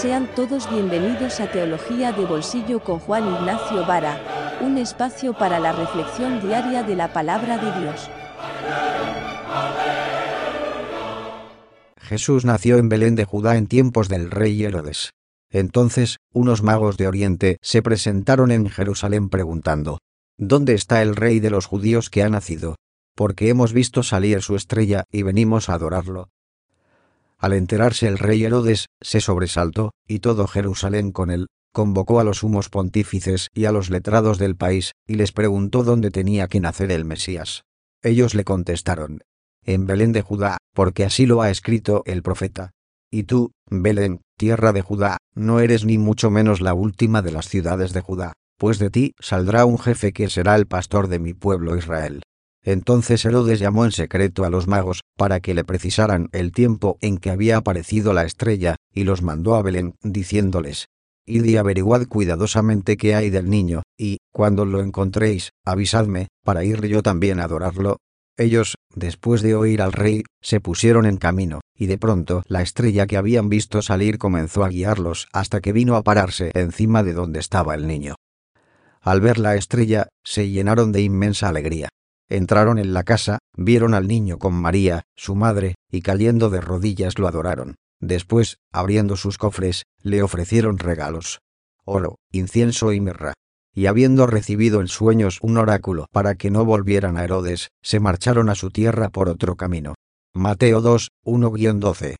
Sean todos bienvenidos a Teología de Bolsillo con Juan Ignacio Vara, un espacio para la reflexión diaria de la palabra de Dios. Jesús nació en Belén de Judá en tiempos del rey Herodes. Entonces, unos magos de Oriente se presentaron en Jerusalén preguntando, ¿Dónde está el rey de los judíos que ha nacido? Porque hemos visto salir su estrella y venimos a adorarlo. Al enterarse el rey Herodes, se sobresaltó, y todo Jerusalén con él, convocó a los sumos pontífices y a los letrados del país, y les preguntó dónde tenía que nacer el Mesías. Ellos le contestaron, en Belén de Judá, porque así lo ha escrito el profeta. Y tú, Belén, tierra de Judá, no eres ni mucho menos la última de las ciudades de Judá, pues de ti saldrá un jefe que será el pastor de mi pueblo Israel. Entonces Herodes llamó en secreto a los magos, para que le precisaran el tiempo en que había aparecido la estrella, y los mandó a Belén, diciéndoles, Id y averiguad cuidadosamente qué hay del niño, y, cuando lo encontréis, avisadme, para ir yo también a adorarlo. Ellos, después de oír al rey, se pusieron en camino, y de pronto la estrella que habían visto salir comenzó a guiarlos hasta que vino a pararse encima de donde estaba el niño. Al ver la estrella, se llenaron de inmensa alegría. Entraron en la casa, vieron al niño con María, su madre, y cayendo de rodillas lo adoraron. Después, abriendo sus cofres, le ofrecieron regalos. Oro, incienso y mirra. Y habiendo recibido en sueños un oráculo para que no volvieran a Herodes, se marcharon a su tierra por otro camino. Mateo 2, 1-12.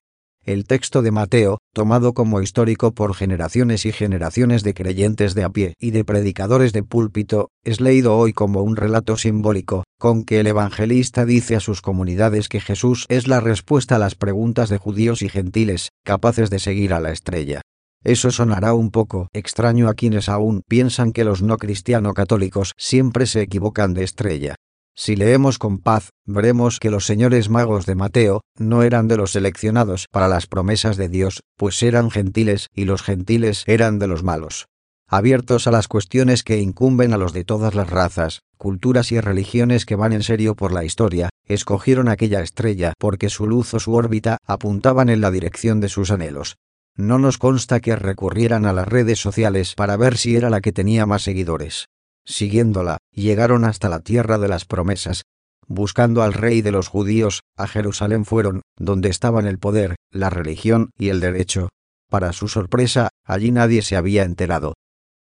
El texto de Mateo, tomado como histórico por generaciones y generaciones de creyentes de a pie y de predicadores de púlpito, es leído hoy como un relato simbólico, con que el evangelista dice a sus comunidades que Jesús es la respuesta a las preguntas de judíos y gentiles, capaces de seguir a la estrella. Eso sonará un poco extraño a quienes aún piensan que los no cristiano católicos siempre se equivocan de estrella. Si leemos con paz, veremos que los señores magos de Mateo no eran de los seleccionados para las promesas de Dios, pues eran gentiles y los gentiles eran de los malos. Abiertos a las cuestiones que incumben a los de todas las razas, culturas y religiones que van en serio por la historia, escogieron aquella estrella porque su luz o su órbita apuntaban en la dirección de sus anhelos. No nos consta que recurrieran a las redes sociales para ver si era la que tenía más seguidores siguiéndola, llegaron hasta la tierra de las promesas. Buscando al rey de los judíos, a Jerusalén fueron, donde estaban el poder, la religión y el derecho. Para su sorpresa, allí nadie se había enterado.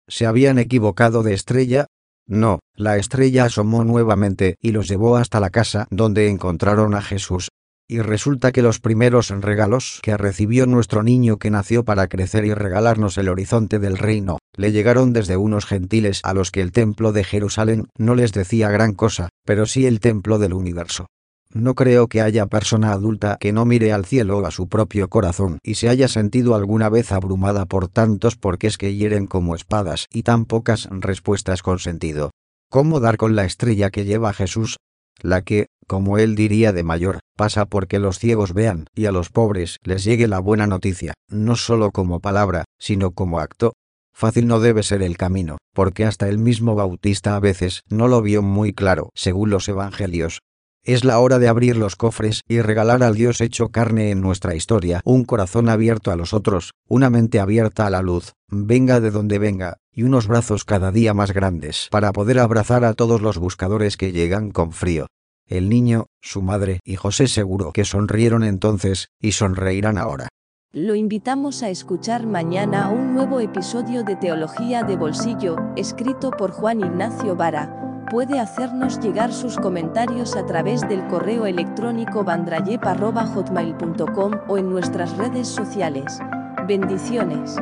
¿Se habían equivocado de estrella? No, la estrella asomó nuevamente y los llevó hasta la casa donde encontraron a Jesús, y resulta que los primeros regalos que recibió nuestro niño que nació para crecer y regalarnos el horizonte del reino, le llegaron desde unos gentiles a los que el templo de Jerusalén no les decía gran cosa, pero sí el templo del universo. No creo que haya persona adulta que no mire al cielo o a su propio corazón y se haya sentido alguna vez abrumada por tantos porqués que hieren como espadas y tan pocas respuestas con sentido. ¿Cómo dar con la estrella que lleva Jesús? La que, como él diría de mayor, pasa porque los ciegos vean y a los pobres les llegue la buena noticia, no solo como palabra, sino como acto. Fácil no debe ser el camino, porque hasta el mismo Bautista a veces no lo vio muy claro, según los evangelios. Es la hora de abrir los cofres y regalar al Dios hecho carne en nuestra historia un corazón abierto a los otros, una mente abierta a la luz, venga de donde venga, y unos brazos cada día más grandes para poder abrazar a todos los buscadores que llegan con frío. El niño, su madre y José seguro que sonrieron entonces, y sonreirán ahora. Lo invitamos a escuchar mañana un nuevo episodio de Teología de Bolsillo, escrito por Juan Ignacio Vara. Puede hacernos llegar sus comentarios a través del correo electrónico bandrayep.hotmail.com o en nuestras redes sociales. Bendiciones.